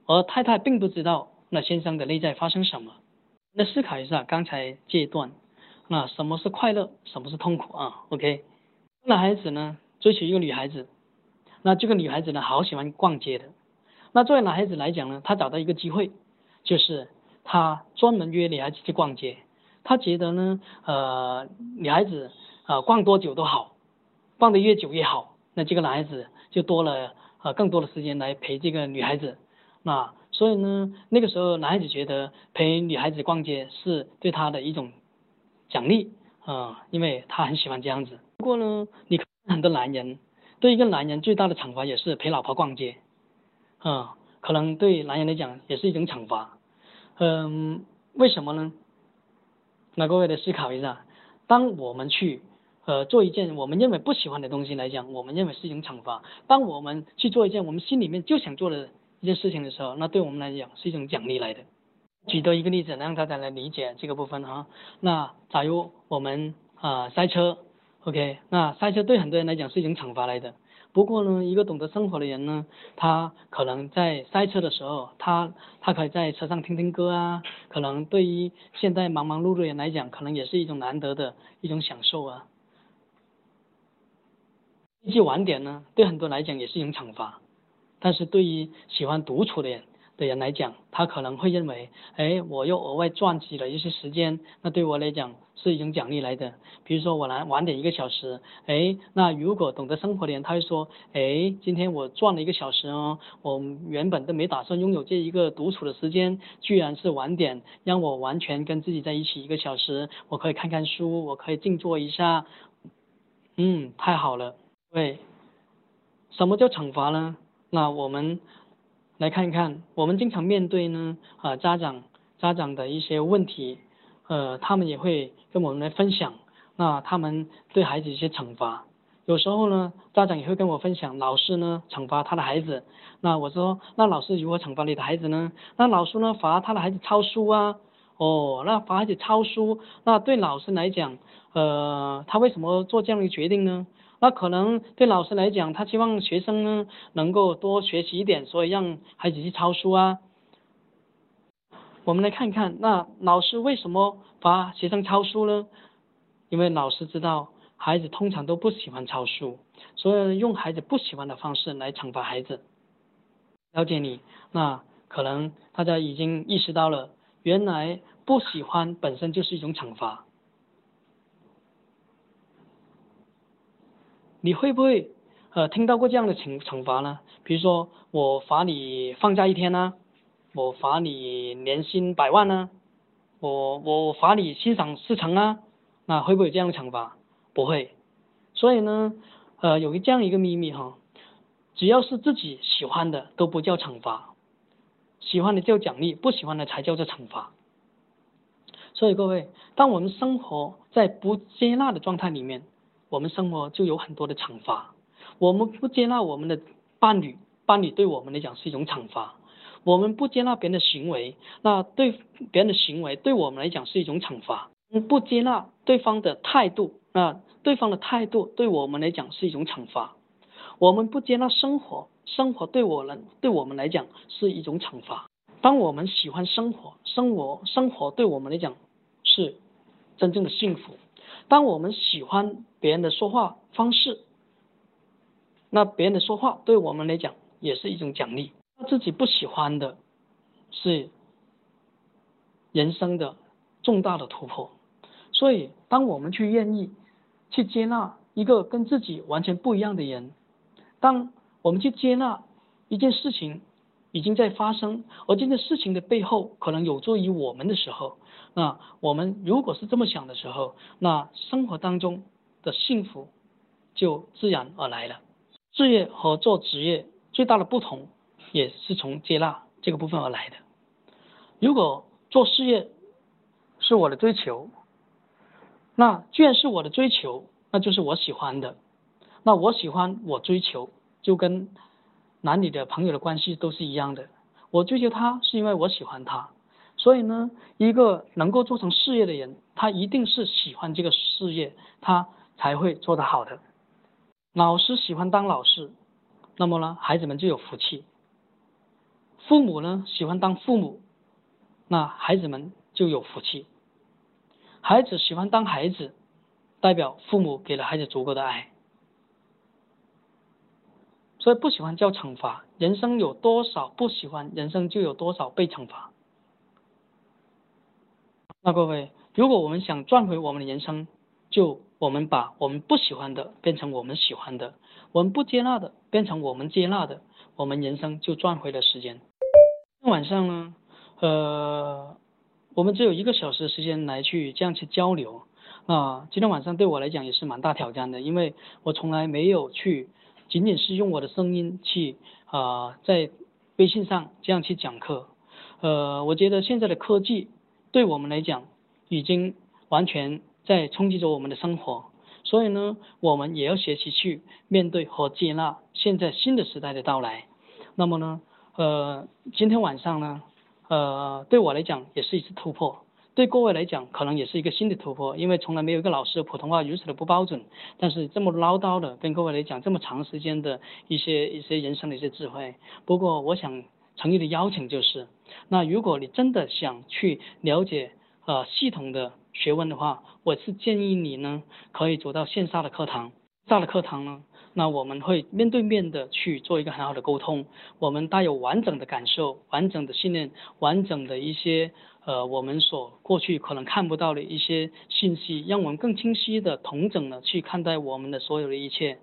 而太太并不知道那先生的内在发生什么。那思考一下刚才这一段，那什么是快乐，什么是痛苦啊？OK，男孩子呢追求一个女孩子，那这个女孩子呢好喜欢逛街的。那作为男孩子来讲呢，他找到一个机会，就是他专门约女孩子去逛街。他觉得呢，呃，女孩子。啊，逛多久都好，逛得越久越好。那这个男孩子就多了呃更多的时间来陪这个女孩子。那所以呢，那个时候男孩子觉得陪女孩子逛街是对他的一种奖励啊，因为他很喜欢这样子。不过呢，你看很多男人对一个男人最大的惩罚也是陪老婆逛街啊，可能对男人来讲也是一种惩罚。嗯，为什么呢？那各位来思考一下，当我们去。呃，做一件我们认为不喜欢的东西来讲，我们认为是一种惩罚；当我们去做一件我们心里面就想做的一件事情的时候，那对我们来讲是一种奖励来的。举多一个例子，让大家来理解这个部分哈。那假如我们啊塞车，OK，那塞车对很多人来讲是一种惩罚来的。不过呢，一个懂得生活的人呢，他可能在塞车的时候，他他可以在车上听听歌啊，可能对于现在忙忙碌碌的人来讲，可能也是一种难得的一种享受啊。一句晚点呢，对很多来讲也是一种惩罚，但是对于喜欢独处的人的人来讲，他可能会认为，哎，我又额外赚取了一些时间，那对我来讲是一种奖励来的。比如说我来晚点一个小时，哎，那如果懂得生活的人，他会说，哎，今天我赚了一个小时哦，我原本都没打算拥有这一个独处的时间，居然是晚点，让我完全跟自己在一起一个小时，我可以看看书，我可以静坐一下，嗯，太好了。对，什么叫惩罚呢？那我们来看一看，我们经常面对呢啊家长家长的一些问题，呃，他们也会跟我们来分享，那他们对孩子一些惩罚，有时候呢家长也会跟我分享，老师呢惩罚他的孩子，那我说那老师如何惩罚你的孩子呢？那老师呢罚他的孩子抄书啊，哦，那罚孩子抄书，那对老师来讲，呃，他为什么做这样的决定呢？那可能对老师来讲，他希望学生呢能够多学习一点，所以让孩子去抄书啊。我们来看看，那老师为什么罚学生抄书呢？因为老师知道孩子通常都不喜欢抄书，所以用孩子不喜欢的方式来惩罚孩子。了解你，那可能大家已经意识到了，原来不喜欢本身就是一种惩罚。你会不会呃听到过这样的惩惩罚呢？比如说我罚你放假一天呢，我罚你年薪百万呢，我我罚你欣赏四成啊，那会不会有这样的惩罚？不会。所以呢，呃，有一这样一个秘密哈，只要是自己喜欢的都不叫惩罚，喜欢的叫奖励，不喜欢的才叫做惩罚。所以各位，当我们生活在不接纳的状态里面。我们生活就有很多的惩罚，我们不接纳我们的伴侣，伴侣对我们来讲是一种惩罚；我们不接纳别人的行为，那对别人的行为对我们来讲是一种惩罚；不接纳对方的态度，那对方的态度对我们来讲是一种惩罚；我们不接纳生活，生活对我们对我们来讲是一种惩罚。当我们喜欢生活，生活生活对我们来讲是真正的幸福。当我们喜欢别人的说话方式，那别人的说话对我们来讲也是一种奖励。自己不喜欢的，是人生的重大的突破。所以，当我们去愿意去接纳一个跟自己完全不一样的人，当我们去接纳一件事情已经在发生，而这件事情的背后可能有助于我们的时候。那我们如果是这么想的时候，那生活当中的幸福就自然而来了。事业和做职业最大的不同，也是从接纳这个部分而来的。如果做事业是我的追求，那既然是我的追求，那就是我喜欢的。那我喜欢我追求，就跟男女的朋友的关系都是一样的。我追求他是因为我喜欢他。所以呢，一个能够做成事业的人，他一定是喜欢这个事业，他才会做得好的。老师喜欢当老师，那么呢，孩子们就有福气；父母呢喜欢当父母，那孩子们就有福气。孩子喜欢当孩子，代表父母给了孩子足够的爱。所以不喜欢叫惩罚，人生有多少不喜欢，人生就有多少被惩罚。那各位，如果我们想赚回我们的人生，就我们把我们不喜欢的变成我们喜欢的，我们不接纳的变成我们接纳的，我们人生就赚回了时间。晚上呢，呃，我们只有一个小时的时间来去这样去交流。啊，今天晚上对我来讲也是蛮大挑战的，因为我从来没有去仅仅是用我的声音去啊在微信上这样去讲课。呃，我觉得现在的科技。对我们来讲，已经完全在冲击着我们的生活，所以呢，我们也要学习去面对和接纳现在新的时代的到来。那么呢，呃，今天晚上呢，呃，对我来讲也是一次突破，对各位来讲可能也是一个新的突破，因为从来没有一个老师普通话如此的不标准，但是这么唠叨的跟各位来讲这么长时间的一些一些人生的一些智慧。不过我想。诚意的邀请就是，那如果你真的想去了解呃系统的学问的话，我是建议你呢可以走到线下的课堂。下的课堂呢，那我们会面对面的去做一个很好的沟通，我们带有完整的感受、完整的信念、完整的一些呃我们所过去可能看不到的一些信息，让我们更清晰的、同整的去看待我们的所有的一切。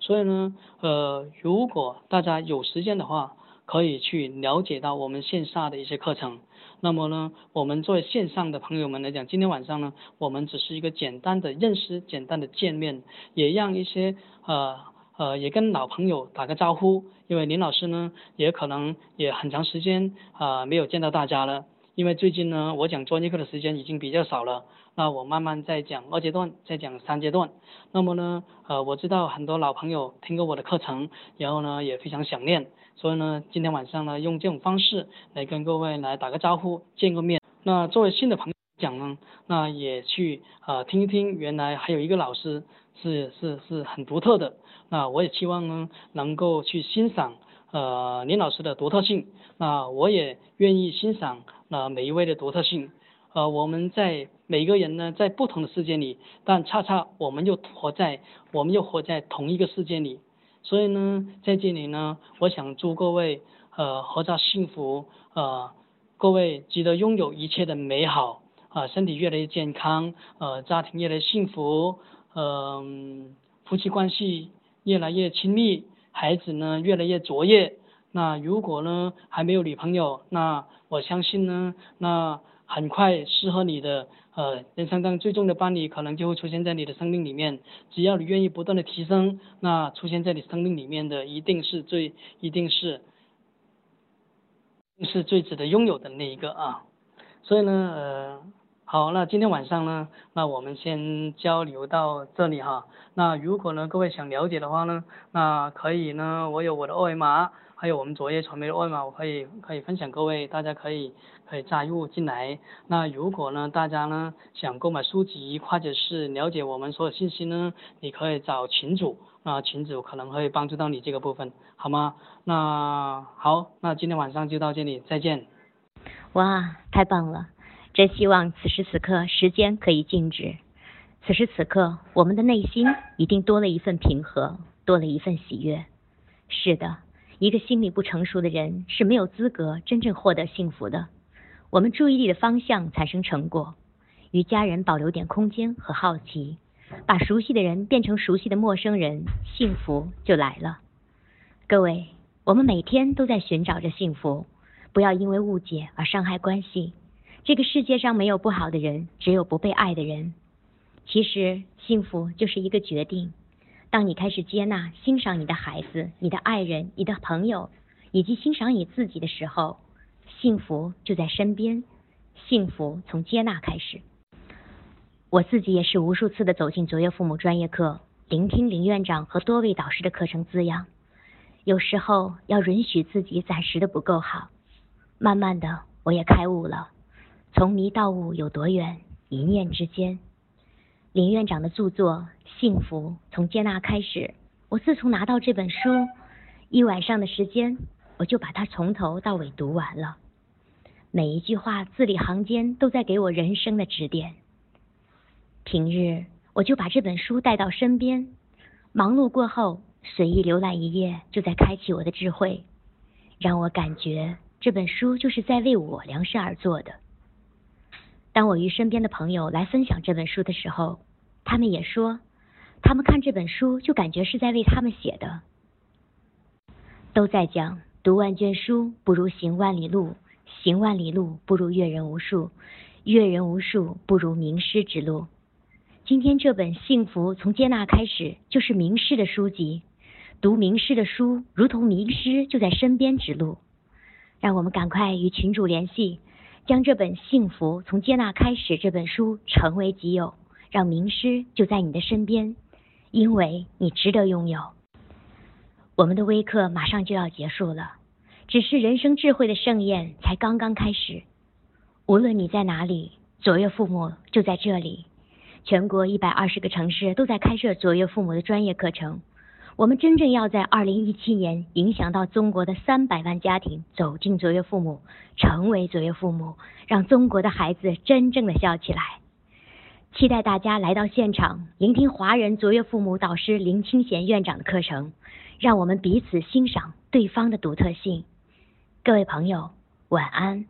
所以呢，呃，如果大家有时间的话，可以去了解到我们线下的一些课程。那么呢，我们作为线上的朋友们来讲，今天晚上呢，我们只是一个简单的认识、简单的见面，也让一些呃呃也跟老朋友打个招呼。因为林老师呢，也可能也很长时间啊没有见到大家了。因为最近呢，我讲专业课的时间已经比较少了。那我慢慢再讲二阶段，再讲三阶段。那么呢，呃，我知道很多老朋友听过我的课程，然后呢也非常想念。所以呢，今天晚上呢，用这种方式来跟各位来打个招呼，见个面。那作为新的朋友讲呢，那也去啊听一听，原来还有一个老师是是是很独特的。那我也期望呢，能够去欣赏呃林老师的独特性。那我也愿意欣赏那每一位的独特性。呃，我们在每个人呢，在不同的世界里，但恰恰我们又活在我们又活在同一个世界里。所以呢，在这里呢，我想祝各位呃活着幸福，呃，各位值得拥有一切的美好，啊，身体越来越健康，呃，家庭越来越幸福，嗯，夫妻关系。越来越亲密，孩子呢越来越卓越。那如果呢还没有女朋友，那我相信呢，那很快适合你的呃人生当中最重的伴侣可能就会出现在你的生命里面。只要你愿意不断的提升，那出现在你生命里面的一定是最一定是是最值得拥有的那一个啊。所以呢呃。好，那今天晚上呢，那我们先交流到这里哈。那如果呢各位想了解的话呢，那可以呢，我有我的二维码，还有我们卓越传媒的二维码，我可以可以分享各位，大家可以可以加入进来。那如果呢大家呢想购买书籍或者是了解我们所有信息呢，你可以找群主，那群主可能会帮助到你这个部分，好吗？那好，那今天晚上就到这里，再见。哇，太棒了。真希望此时此刻时间可以静止，此时此刻我们的内心一定多了一份平和，多了一份喜悦。是的，一个心理不成熟的人是没有资格真正获得幸福的。我们注意力的方向产生成果，与家人保留点空间和好奇，把熟悉的人变成熟悉的陌生人，幸福就来了。各位，我们每天都在寻找着幸福，不要因为误解而伤害关系。这个世界上没有不好的人，只有不被爱的人。其实幸福就是一个决定。当你开始接纳、欣赏你的孩子、你的爱人、你的朋友，以及欣赏你自己的时候，幸福就在身边。幸福从接纳开始。我自己也是无数次的走进卓越父母专业课，聆听林院长和多位导师的课程滋养。有时候要允许自己暂时的不够好。慢慢的，我也开悟了。从迷到悟有多远？一念之间。林院长的著作《幸福从接纳开始》，我自从拿到这本书，一晚上的时间，我就把它从头到尾读完了。每一句话字里行间都在给我人生的指点。平日我就把这本书带到身边，忙碌过后随意浏览一页，就在开启我的智慧，让我感觉这本书就是在为我量身而做的。当我与身边的朋友来分享这本书的时候，他们也说，他们看这本书就感觉是在为他们写的。都在讲读万卷书不如行万里路，行万里路不如阅人无数，阅人无数不如名师之路。今天这本《幸福从接纳开始》就是名师的书籍，读名师的书如同名师就在身边指路。让我们赶快与群主联系。将这本《幸福从接纳开始》这本书成为己有，让名师就在你的身边，因为你值得拥有。我们的微课马上就要结束了，只是人生智慧的盛宴才刚刚开始。无论你在哪里，卓越父母就在这里。全国一百二十个城市都在开设卓越父母的专业课程。我们真正要在二零一七年影响到中国的三百万家庭，走进卓越父母，成为卓越父母，让中国的孩子真正的笑起来。期待大家来到现场，聆听华人卓越父母导师林清贤院长的课程，让我们彼此欣赏对方的独特性。各位朋友，晚安。